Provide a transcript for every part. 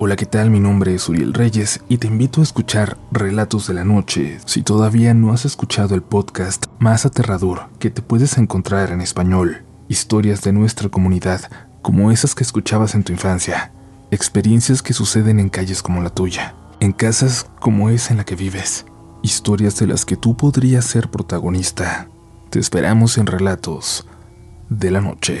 Hola, ¿qué tal? Mi nombre es Uriel Reyes y te invito a escuchar Relatos de la Noche si todavía no has escuchado el podcast más aterrador que te puedes encontrar en español. Historias de nuestra comunidad, como esas que escuchabas en tu infancia. Experiencias que suceden en calles como la tuya, en casas como esa en la que vives. Historias de las que tú podrías ser protagonista. Te esperamos en Relatos de la Noche.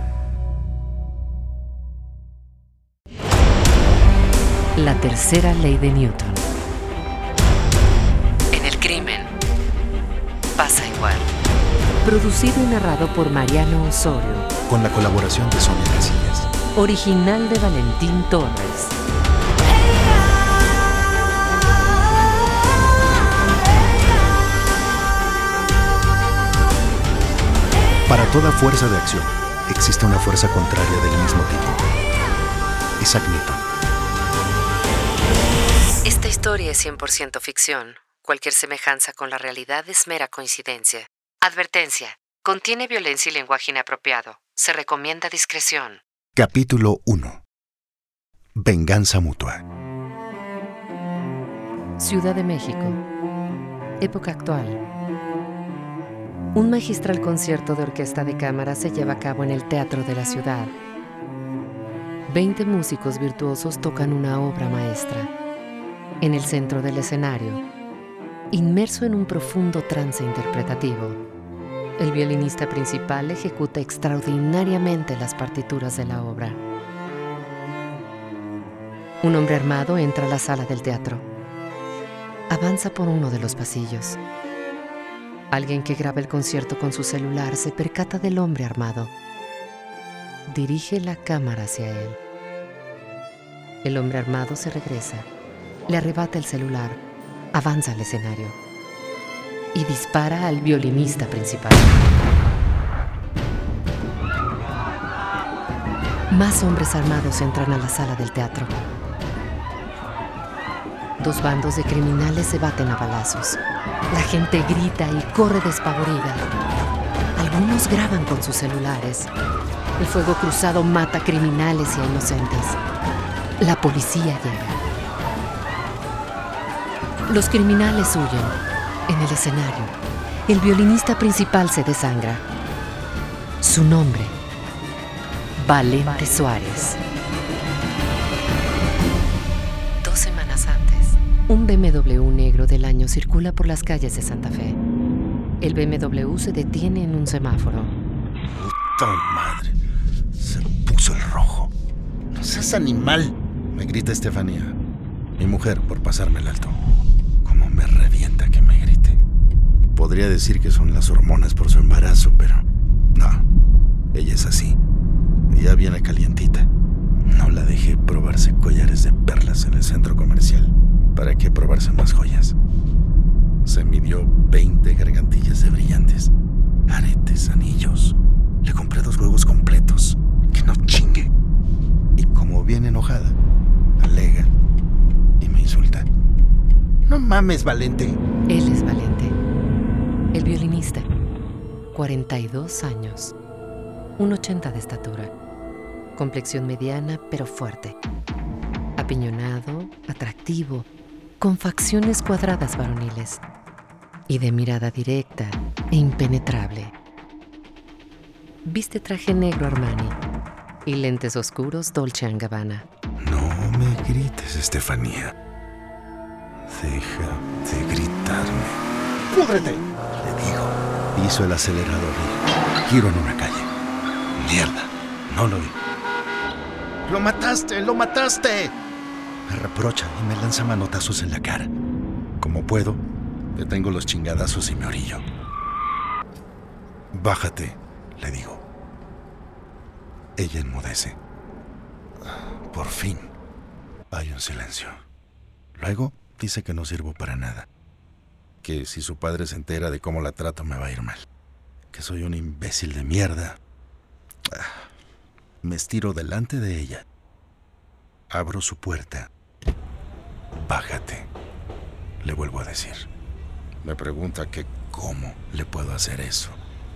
La tercera ley de Newton. En el crimen pasa igual. Producido y narrado por Mariano Osorio. con la colaboración de Sonia Casillas. Original de Valentín Torres. Para toda fuerza de acción, existe una fuerza contraria del mismo tipo. Isaac Newton. Historia es 100% ficción. Cualquier semejanza con la realidad es mera coincidencia. Advertencia. Contiene violencia y lenguaje inapropiado. Se recomienda discreción. Capítulo 1. Venganza mutua. Ciudad de México. Época actual. Un magistral concierto de orquesta de cámara se lleva a cabo en el Teatro de la Ciudad. Veinte músicos virtuosos tocan una obra maestra. En el centro del escenario, inmerso en un profundo trance interpretativo, el violinista principal ejecuta extraordinariamente las partituras de la obra. Un hombre armado entra a la sala del teatro. Avanza por uno de los pasillos. Alguien que graba el concierto con su celular se percata del hombre armado. Dirige la cámara hacia él. El hombre armado se regresa, le arrebata el celular, avanza al escenario y dispara al violinista principal. Más hombres armados entran a la sala del teatro. Dos bandos de criminales se baten a balazos. La gente grita y corre despavorida. Algunos graban con sus celulares. El fuego cruzado mata criminales y a inocentes. La policía llega. Los criminales huyen. En el escenario, el violinista principal se desangra. Su nombre, Valente Suárez. Dos semanas antes, un BMW negro del año circula por las calles de Santa Fe. El BMW se detiene en un semáforo. ¡Puta madre! Se puso el rojo. No seas animal, me grita Estefanía. Mi mujer por pasarme el alto. Podría decir que son las hormonas por su embarazo, pero no. Ella es así. Ya viene calientita. No la dejé probarse collares de perlas en el centro comercial. ¿Para qué probarse más joyas? Se midió 20 gargantillas de brillantes, aretes, anillos. Le compré dos huevos completos. Que no chingue. Y como bien enojada, alega y me insulta. No mames, Valente. Él es Valente. El violinista. 42 años. 1,80 de estatura. Complexión mediana pero fuerte. Apiñonado, atractivo, con facciones cuadradas varoniles. Y de mirada directa e impenetrable. Viste traje negro Armani y lentes oscuros Dolce Gabbana. No me grites, Estefanía. Deja de gritarme. ¡Púdrete! Piso el acelerador y giro en una calle. Mierda, no lo vi. ¡Lo mataste! ¡Lo mataste! Me reprocha y me lanza manotazos en la cara. Como puedo, detengo los chingadazos y me orillo. Bájate, le digo. Ella enmudece. Por fin. Hay un silencio. Luego dice que no sirvo para nada. Que si su padre se entera de cómo la trato me va a ir mal. Que soy un imbécil de mierda. Ah, Me estiro delante de ella. Abro su puerta. Bájate. Le vuelvo a decir. Me pregunta que cómo le puedo hacer eso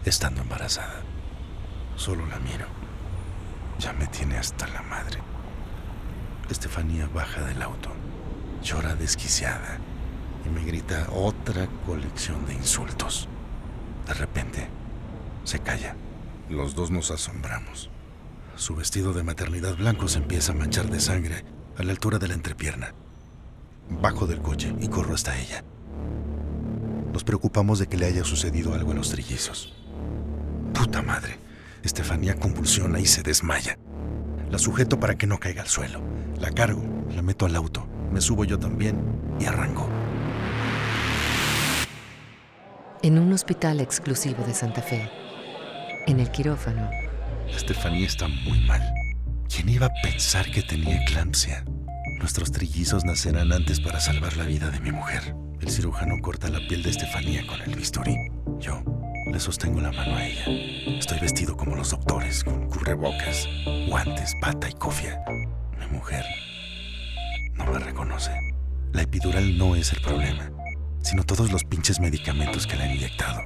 estando embarazada. Solo la miro. Ya me tiene hasta la madre. Estefanía baja del auto, llora desquiciada y me grita otra colección de insultos. De repente, se calla. Los dos nos asombramos. Su vestido de maternidad blanco se empieza a manchar de sangre a la altura de la entrepierna. Bajo del coche y corro hasta ella. Nos preocupamos de que le haya sucedido algo a los trillizos. Puta madre. Estefanía convulsiona y se desmaya. La sujeto para que no caiga al suelo. La cargo, la meto al auto, me subo yo también y arranco. En un hospital exclusivo de Santa Fe, en el quirófano, Estefanía está muy mal. ¿Quién iba a pensar que tenía eclampsia? Nuestros trillizos nacerán antes para salvar la vida de mi mujer. El cirujano corta la piel de Estefanía con el bisturí. Yo le sostengo la mano a ella. Estoy vestido como los doctores, con cubrebocas, guantes, bata y cofia. Mi mujer no me reconoce. La epidural no es el problema, sino todos los pinches medicamentos que le han inyectado.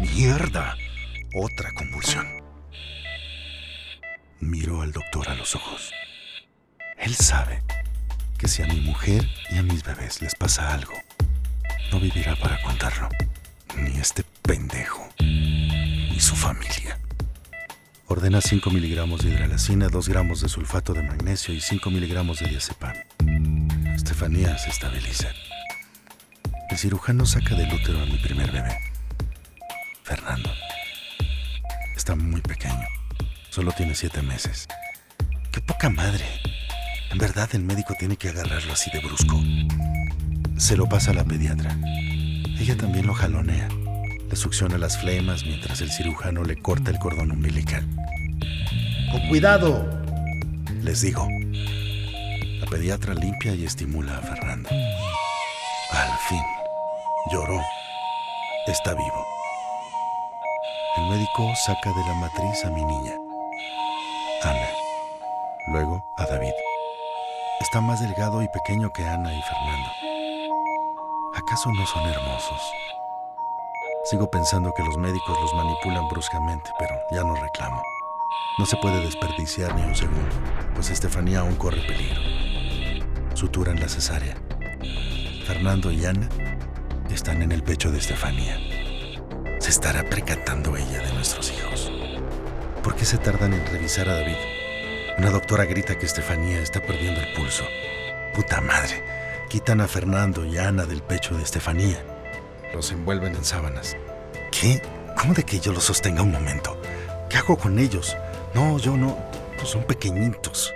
¡Mierda! Otra convulsión. Miro al doctor a los ojos. Él sabe que si a mi mujer y a mis bebés les pasa algo, no vivirá para contarlo. Ni este pendejo, ni su familia. Ordena 5 miligramos de hidralacina, 2 gramos de sulfato de magnesio y 5 miligramos de diazepam. Estefanía se estabiliza. El cirujano saca del útero a mi primer bebé, Fernando. Está muy pequeño. Solo tiene siete meses. ¡Qué poca madre! En verdad el médico tiene que agarrarlo así de brusco. Se lo pasa a la pediatra. Ella también lo jalonea. Le succiona las flemas mientras el cirujano le corta el cordón umbilical. ¡Con cuidado! Les digo. La pediatra limpia y estimula a Fernando. Al fin. Lloró. Está vivo. El médico saca de la matriz a mi niña, Ana. Luego a David. Está más delgado y pequeño que Ana y Fernando. ¿Acaso no son hermosos? Sigo pensando que los médicos los manipulan bruscamente, pero ya no reclamo. No se puede desperdiciar ni un segundo, pues Estefanía aún corre peligro. Suturan la cesárea. Fernando y Ana están en el pecho de Estefanía. ¿Se estará percatando ella de nuestros hijos? ¿Por qué se tardan en revisar a David? Una doctora grita que Estefanía está perdiendo el pulso. Puta madre. Quitan a Fernando y a Ana del pecho de Estefanía. Los envuelven en sábanas. ¿Qué? ¿Cómo de que yo los sostenga un momento? ¿Qué hago con ellos? No, yo no. Pues son pequeñitos.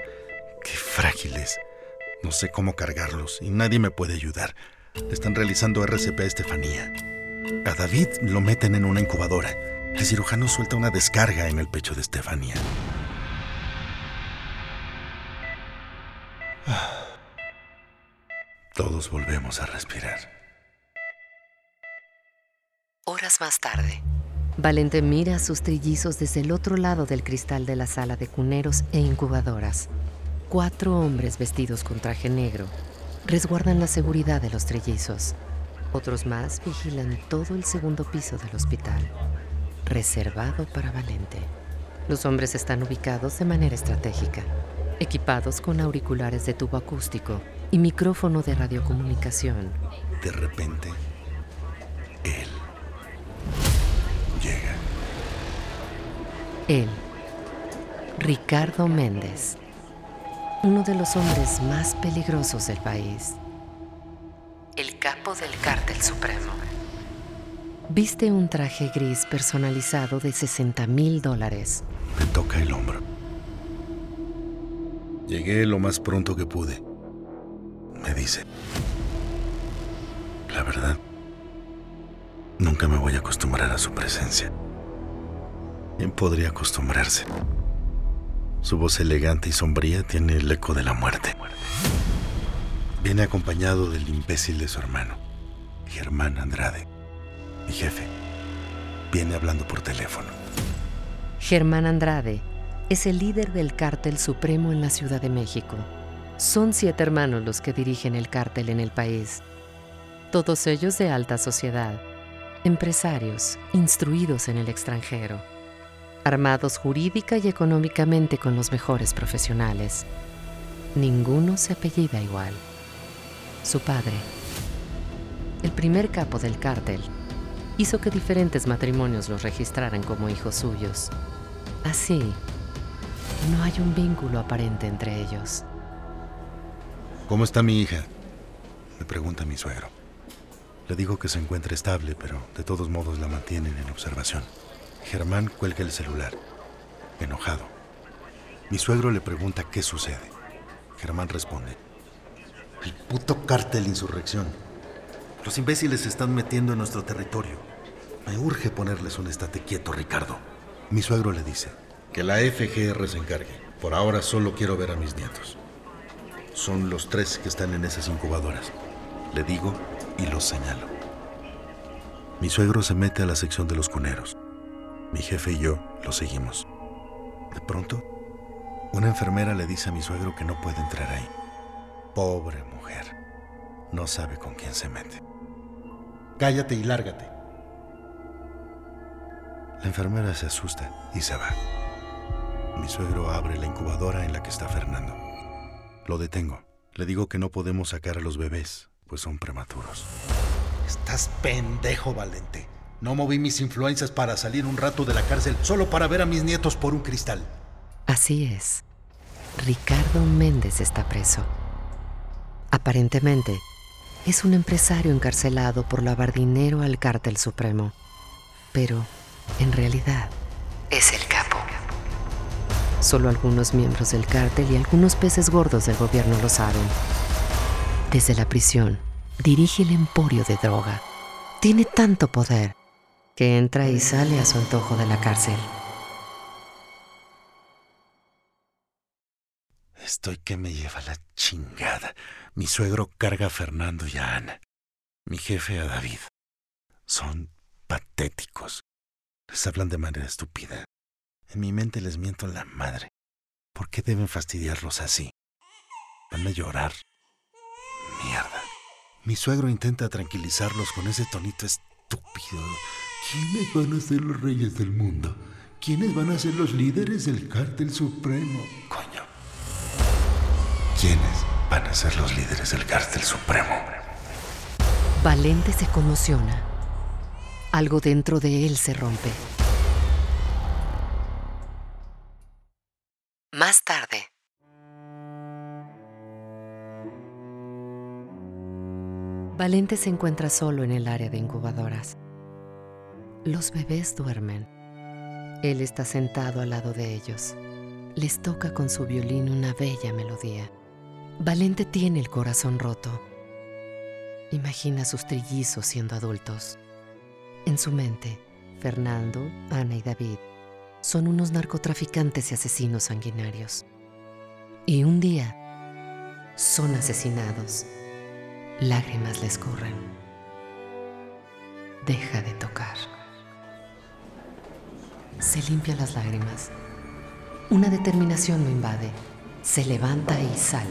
Qué frágiles. No sé cómo cargarlos y nadie me puede ayudar. Le están realizando RCP a Estefanía. A David lo meten en una incubadora. El cirujano suelta una descarga en el pecho de Estefanía. Ah. Todos volvemos a respirar. horas más tarde, Valente mira a sus trillizos desde el otro lado del cristal de la sala de cuneros e incubadoras. Cuatro hombres vestidos con traje negro resguardan la seguridad de los trillizos. Otros más vigilan todo el segundo piso del hospital, reservado para Valente. Los hombres están ubicados de manera estratégica, equipados con auriculares de tubo acústico y micrófono de radiocomunicación. De repente, él llega. Él, Ricardo Méndez, uno de los hombres más peligrosos del país. El capo del cártel supremo. Viste un traje gris personalizado de 60 mil dólares. Me toca el hombro. Llegué lo más pronto que pude. Me dice. La verdad, nunca me voy a acostumbrar a su presencia. ¿Quién podría acostumbrarse? Su voz elegante y sombría tiene el eco de la muerte. Viene acompañado del imbécil de su hermano, Germán Andrade, mi jefe. Viene hablando por teléfono. Germán Andrade es el líder del cártel supremo en la Ciudad de México. Son siete hermanos los que dirigen el cártel en el país. Todos ellos de alta sociedad, empresarios, instruidos en el extranjero armados jurídica y económicamente con los mejores profesionales. Ninguno se apellida igual. Su padre, el primer capo del cártel, hizo que diferentes matrimonios los registraran como hijos suyos. Así, no hay un vínculo aparente entre ellos. ¿Cómo está mi hija? Me pregunta mi suegro. Le digo que se encuentra estable, pero de todos modos la mantienen en observación. Germán cuelga el celular, enojado. Mi suegro le pregunta qué sucede. Germán responde. El puto cártel insurrección. Los imbéciles se están metiendo en nuestro territorio. Me urge ponerles un estate quieto, Ricardo. Mi suegro le dice. Que la FGR se encargue. Por ahora solo quiero ver a mis nietos. Son los tres que están en esas incubadoras. Le digo y los señalo. Mi suegro se mete a la sección de los cuneros. Mi jefe y yo lo seguimos. De pronto, una enfermera le dice a mi suegro que no puede entrar ahí. Pobre mujer. No sabe con quién se mete. Cállate y lárgate. La enfermera se asusta y se va. Mi suegro abre la incubadora en la que está Fernando. Lo detengo. Le digo que no podemos sacar a los bebés, pues son prematuros. Estás pendejo, Valente. No moví mis influencias para salir un rato de la cárcel solo para ver a mis nietos por un cristal. Así es. Ricardo Méndez está preso. Aparentemente, es un empresario encarcelado por lavar dinero al cártel supremo. Pero, en realidad, es el capo. Solo algunos miembros del cártel y algunos peces gordos del gobierno lo saben. Desde la prisión, dirige el emporio de droga. Tiene tanto poder que entra y sale a su antojo de la cárcel. Estoy que me lleva la chingada. Mi suegro carga a Fernando y a Ana. Mi jefe a David. Son patéticos. Les hablan de manera estúpida. En mi mente les miento la madre. ¿Por qué deben fastidiarlos así? Van a llorar. Mierda. Mi suegro intenta tranquilizarlos con ese tonito estúpido ¿Quiénes van a ser los reyes del mundo? ¿Quiénes van a ser los líderes del cártel supremo? Coño. ¿Quiénes van a ser los líderes del cártel supremo? Valente se conmociona. Algo dentro de él se rompe. Más tarde. Valente se encuentra solo en el área de incubadoras. Los bebés duermen. Él está sentado al lado de ellos. Les toca con su violín una bella melodía. Valente tiene el corazón roto. Imagina sus trillizos siendo adultos. En su mente, Fernando, Ana y David son unos narcotraficantes y asesinos sanguinarios. Y un día son asesinados. Lágrimas les corren. Deja de tocar se limpia las lágrimas. Una determinación lo invade. Se levanta y sale.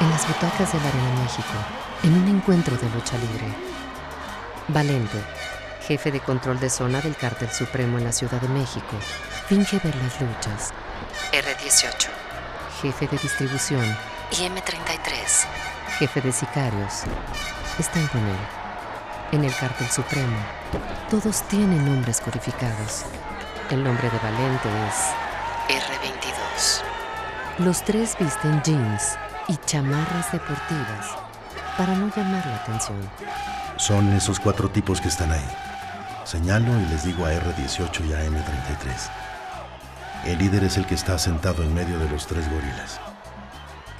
En las butacas del Arena México, en un encuentro de lucha libre, Valente, jefe de control de zona del Cártel Supremo en la Ciudad de México, finge ver las luchas. R18 jefe de distribución, y M33, jefe de sicarios, están con él. En el cártel supremo, todos tienen nombres codificados. El nombre de Valente es R22. Los tres visten jeans y chamarras deportivas para no llamar la atención. Son esos cuatro tipos que están ahí. Señalo y les digo a R18 y a M33. El líder es el que está sentado en medio de los tres gorilas.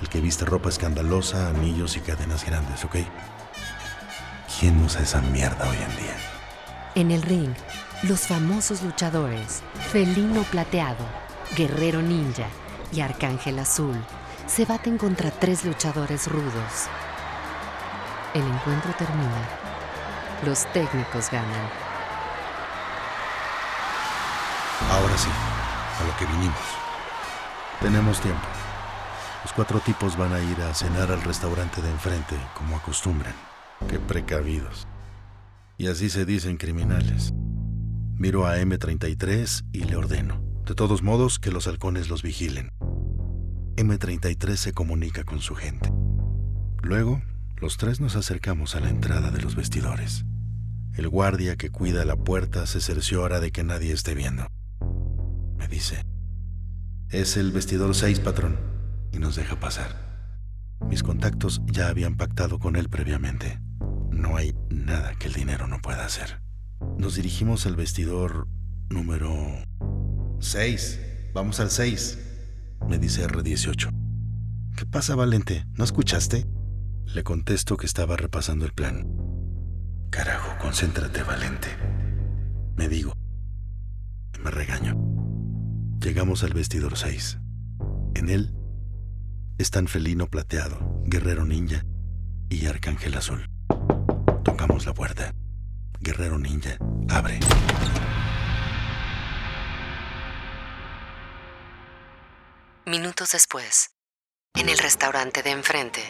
El que viste ropa escandalosa, anillos y cadenas grandes, ¿ok? ¿Quién usa esa mierda hoy en día? En el ring, los famosos luchadores Felino Plateado, Guerrero Ninja y Arcángel Azul se baten contra tres luchadores rudos. El encuentro termina. Los técnicos ganan. Ahora sí, a lo que vinimos. Tenemos tiempo. Los cuatro tipos van a ir a cenar al restaurante de enfrente, como acostumbran. Qué precavidos. Y así se dicen criminales. Miro a M33 y le ordeno, de todos modos, que los halcones los vigilen. M33 se comunica con su gente. Luego, los tres nos acercamos a la entrada de los vestidores. El guardia que cuida la puerta se cerciora de que nadie esté viendo. Dice, es el vestidor 6, patrón, y nos deja pasar. Mis contactos ya habían pactado con él previamente. No hay nada que el dinero no pueda hacer. Nos dirigimos al vestidor número 6. Vamos al 6, me dice R18. ¿Qué pasa, Valente? ¿No escuchaste? Le contesto que estaba repasando el plan. Carajo, concéntrate, Valente. Me digo. Me regaño. Llegamos al vestidor 6. En él están Felino Plateado, Guerrero Ninja y Arcángel Azul. Tocamos la puerta. Guerrero Ninja abre. Minutos después, en el restaurante de enfrente,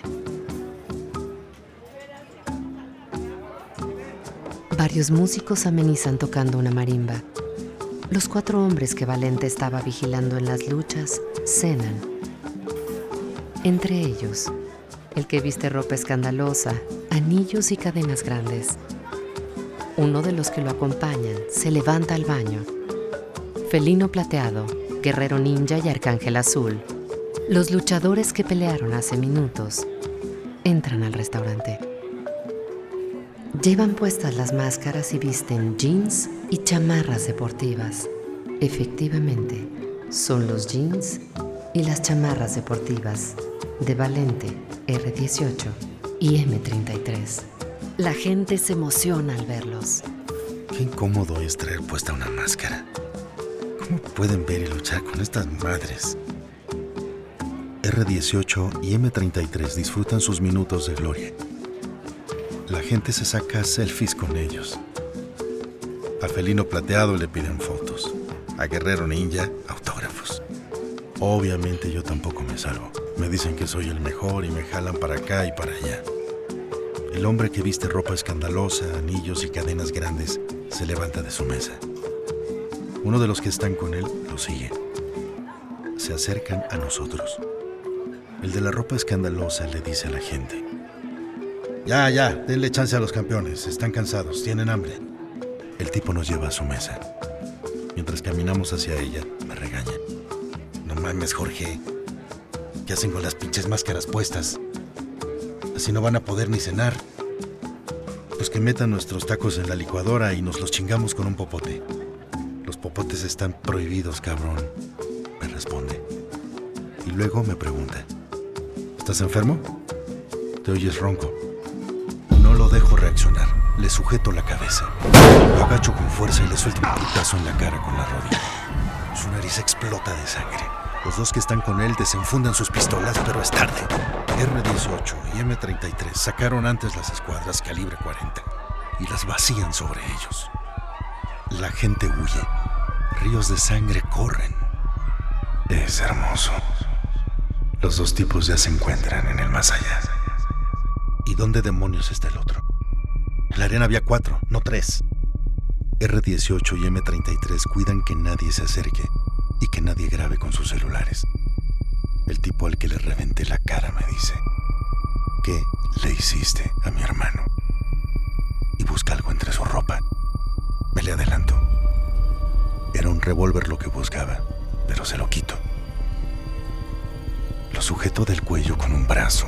varios músicos amenizan tocando una marimba. Los cuatro hombres que Valente estaba vigilando en las luchas cenan. Entre ellos, el que viste ropa escandalosa, anillos y cadenas grandes. Uno de los que lo acompañan se levanta al baño. Felino plateado, guerrero ninja y arcángel azul, los luchadores que pelearon hace minutos, entran al restaurante. Llevan puestas las máscaras y visten jeans y chamarras deportivas. Efectivamente, son los jeans y las chamarras deportivas de Valente R18 y M33. La gente se emociona al verlos. Qué incómodo es traer puesta una máscara. ¿Cómo pueden ver y luchar con estas madres? R18 y M33 disfrutan sus minutos de gloria. La gente se saca selfies con ellos. A Felino Plateado le piden fotos. A Guerrero Ninja, autógrafos. Obviamente yo tampoco me salvo. Me dicen que soy el mejor y me jalan para acá y para allá. El hombre que viste ropa escandalosa, anillos y cadenas grandes se levanta de su mesa. Uno de los que están con él lo sigue. Se acercan a nosotros. El de la ropa escandalosa le dice a la gente. Ya, ya, denle chance a los campeones. Están cansados, tienen hambre. El tipo nos lleva a su mesa. Mientras caminamos hacia ella, me regaña. No mames, Jorge. ¿Qué hacen con las pinches máscaras puestas? Así no van a poder ni cenar. Pues que metan nuestros tacos en la licuadora y nos los chingamos con un popote. Los popotes están prohibidos, cabrón. Me responde. Y luego me pregunta. ¿Estás enfermo? Te oyes ronco. Reaccionar. Le sujeto la cabeza. Lo agacho con fuerza y le suelto un putazo en la cara con la rodilla. Su nariz explota de sangre. Los dos que están con él desenfundan sus pistolas, pero es tarde. R-18 y M-33 sacaron antes las escuadras calibre 40 y las vacían sobre ellos. La gente huye. Ríos de sangre corren. Es hermoso. Los dos tipos ya se encuentran en el más allá. ¿Y dónde demonios está el otro? En la arena había cuatro, no tres. R-18 y M-33 cuidan que nadie se acerque y que nadie grabe con sus celulares. El tipo al que le reventé la cara me dice, ¿qué le hiciste a mi hermano? Y busca algo entre su ropa. Me le adelanto. Era un revólver lo que buscaba, pero se lo quito. Lo sujeto del cuello con un brazo.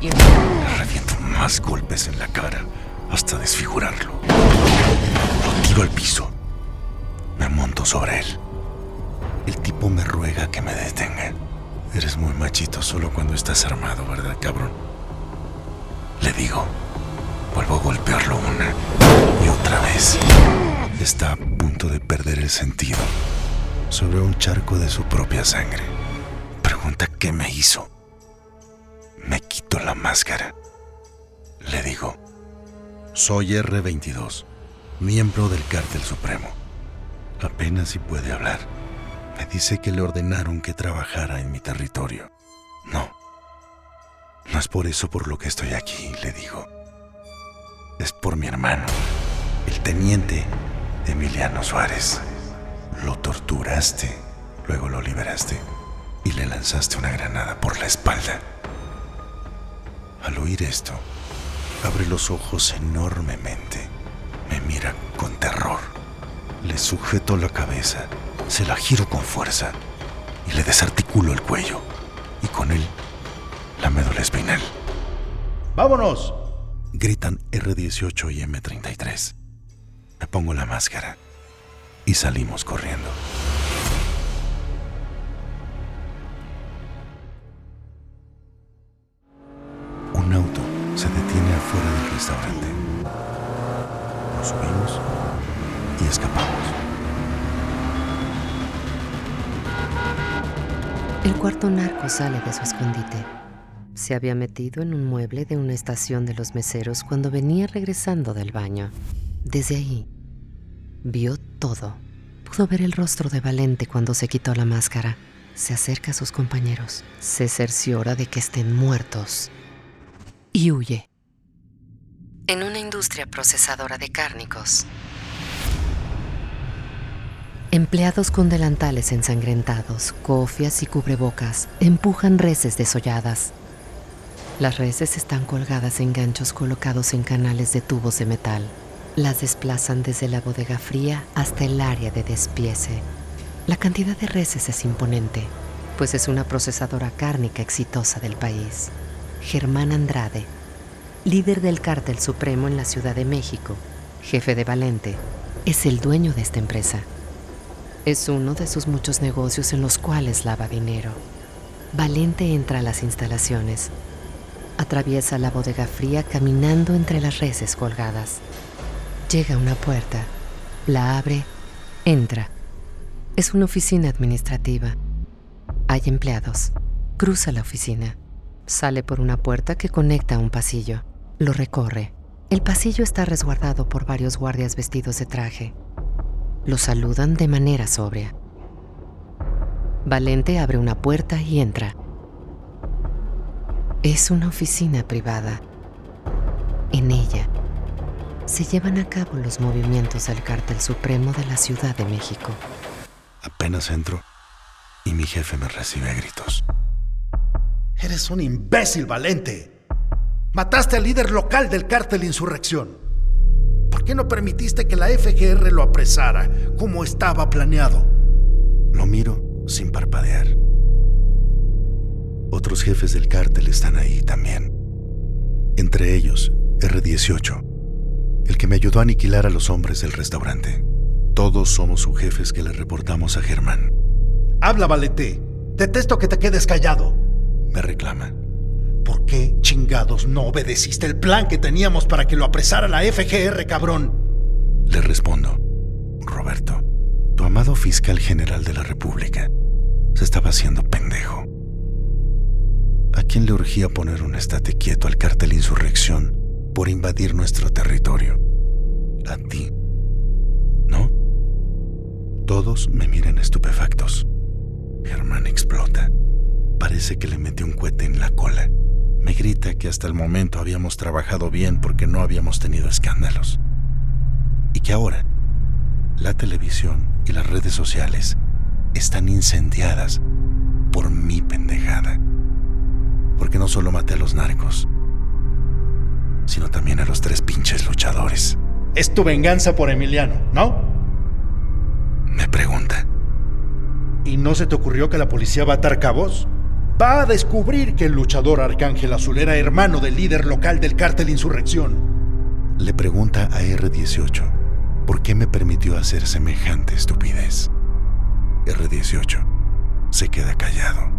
Y le reviento más golpes en la cara hasta desfigurarlo. Lo tiro al piso. Me monto sobre él. El tipo me ruega que me detenga. Eres muy machito solo cuando estás armado, ¿verdad, cabrón? Le digo, vuelvo a golpearlo una y otra vez. Está a punto de perder el sentido sobre un charco de su propia sangre. Pregunta qué me hizo. Me quito la máscara. Le digo, soy R22, miembro del Cártel Supremo. Apenas si puede hablar. Me dice que le ordenaron que trabajara en mi territorio. No. No es por eso por lo que estoy aquí, le digo. Es por mi hermano, el teniente Emiliano Suárez. Lo torturaste, luego lo liberaste y le lanzaste una granada por la espalda. Al oír esto, abre los ojos enormemente. Me mira con terror. Le sujeto la cabeza, se la giro con fuerza y le desarticulo el cuello. Y con él, la médula espinal. ¡Vámonos! Gritan R18 y M33. Me pongo la máscara y salimos corriendo. El cuarto narco sale de su escondite. Se había metido en un mueble de una estación de los meseros cuando venía regresando del baño. Desde ahí, vio todo. Pudo ver el rostro de Valente cuando se quitó la máscara. Se acerca a sus compañeros. Se cerciora de que estén muertos. Y huye. En una industria procesadora de cárnicos. Empleados con delantales ensangrentados, cofias y cubrebocas empujan reses desolladas. Las reses están colgadas en ganchos colocados en canales de tubos de metal. Las desplazan desde la bodega fría hasta el área de despiece. La cantidad de reses es imponente, pues es una procesadora cárnica exitosa del país. Germán Andrade, líder del cártel supremo en la Ciudad de México, jefe de Valente, es el dueño de esta empresa. Es uno de sus muchos negocios en los cuales lava dinero. Valente entra a las instalaciones. Atraviesa la bodega fría caminando entre las reses colgadas. Llega a una puerta, la abre, entra. Es una oficina administrativa. Hay empleados. Cruza la oficina. Sale por una puerta que conecta a un pasillo. Lo recorre. El pasillo está resguardado por varios guardias vestidos de traje. Lo saludan de manera sobria. Valente abre una puerta y entra. Es una oficina privada. En ella se llevan a cabo los movimientos del cártel supremo de la Ciudad de México. Apenas entro y mi jefe me recibe a gritos. Eres un imbécil, Valente. Mataste al líder local del cártel Insurrección. ¿Por qué no permitiste que la FGR lo apresara como estaba planeado? Lo miro sin parpadear. Otros jefes del cártel están ahí también. Entre ellos, R18, el que me ayudó a aniquilar a los hombres del restaurante. Todos somos sus jefes que le reportamos a Germán. Habla, Valente. Detesto que te quedes callado. Me reclama. ¿Por qué chingados no obedeciste el plan que teníamos para que lo apresara la FGR, cabrón? Le respondo. Roberto, tu amado fiscal general de la República se estaba haciendo pendejo. ¿A quién le urgía poner un estate quieto al cártel Insurrección por invadir nuestro territorio? A ti. ¿No? Todos me miran estupefactos. Germán explota. Parece que le metió un cohete en la cola. Me grita que hasta el momento habíamos trabajado bien porque no habíamos tenido escándalos. Y que ahora la televisión y las redes sociales están incendiadas por mi pendejada. Porque no solo maté a los narcos, sino también a los tres pinches luchadores. Es tu venganza por Emiliano, ¿no? Me pregunta. ¿Y no se te ocurrió que la policía va a atar cabos? Va a descubrir que el luchador Arcángel Azul era hermano del líder local del cártel Insurrección. Le pregunta a R18 por qué me permitió hacer semejante estupidez. R18 se queda callado.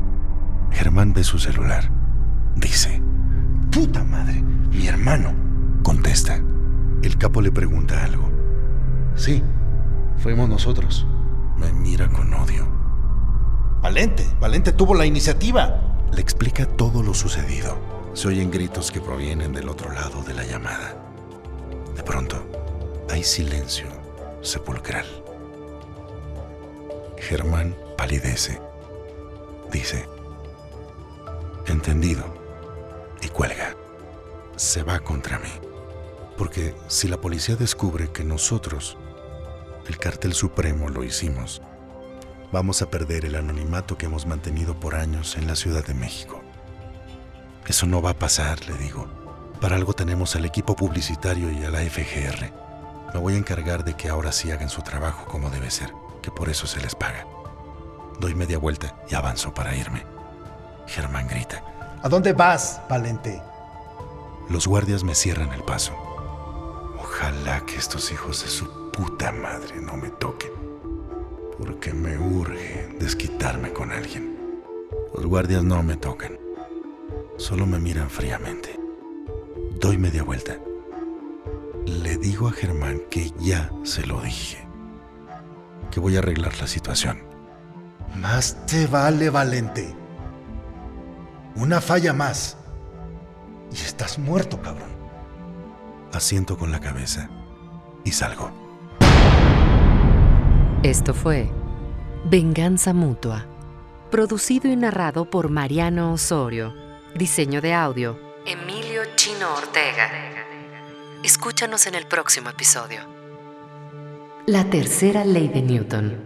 Germán ve su celular. Dice, puta madre, mi hermano. Contesta. El capo le pregunta algo. Sí, fuimos nosotros. Me mira con odio. Valente, Valente tuvo la iniciativa. Le explica todo lo sucedido. Se oyen gritos que provienen del otro lado de la llamada. De pronto, hay silencio sepulcral. Germán palidece. Dice, entendido, y cuelga. Se va contra mí. Porque si la policía descubre que nosotros, el cartel supremo, lo hicimos, vamos a perder el anonimato que hemos mantenido por años en la Ciudad de México. Eso no va a pasar, le digo. Para algo tenemos al equipo publicitario y a la FGR. Me voy a encargar de que ahora sí hagan su trabajo como debe ser, que por eso se les paga. Doy media vuelta y avanzo para irme. Germán grita. ¿A dónde vas, Valente? Los guardias me cierran el paso. Ojalá que estos hijos de su puta madre no me toquen. Porque me urge desquitarme con alguien. Los guardias no me tocan. Solo me miran fríamente. Doy media vuelta. Le digo a Germán que ya se lo dije. Que voy a arreglar la situación. Más te vale, Valente. Una falla más. Y estás muerto, cabrón. Asiento con la cabeza y salgo. Esto fue Venganza Mutua, producido y narrado por Mariano Osorio. Diseño de audio, Emilio Chino Ortega. Escúchanos en el próximo episodio. La tercera ley de Newton.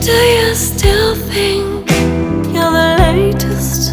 Do you still think you're the latest?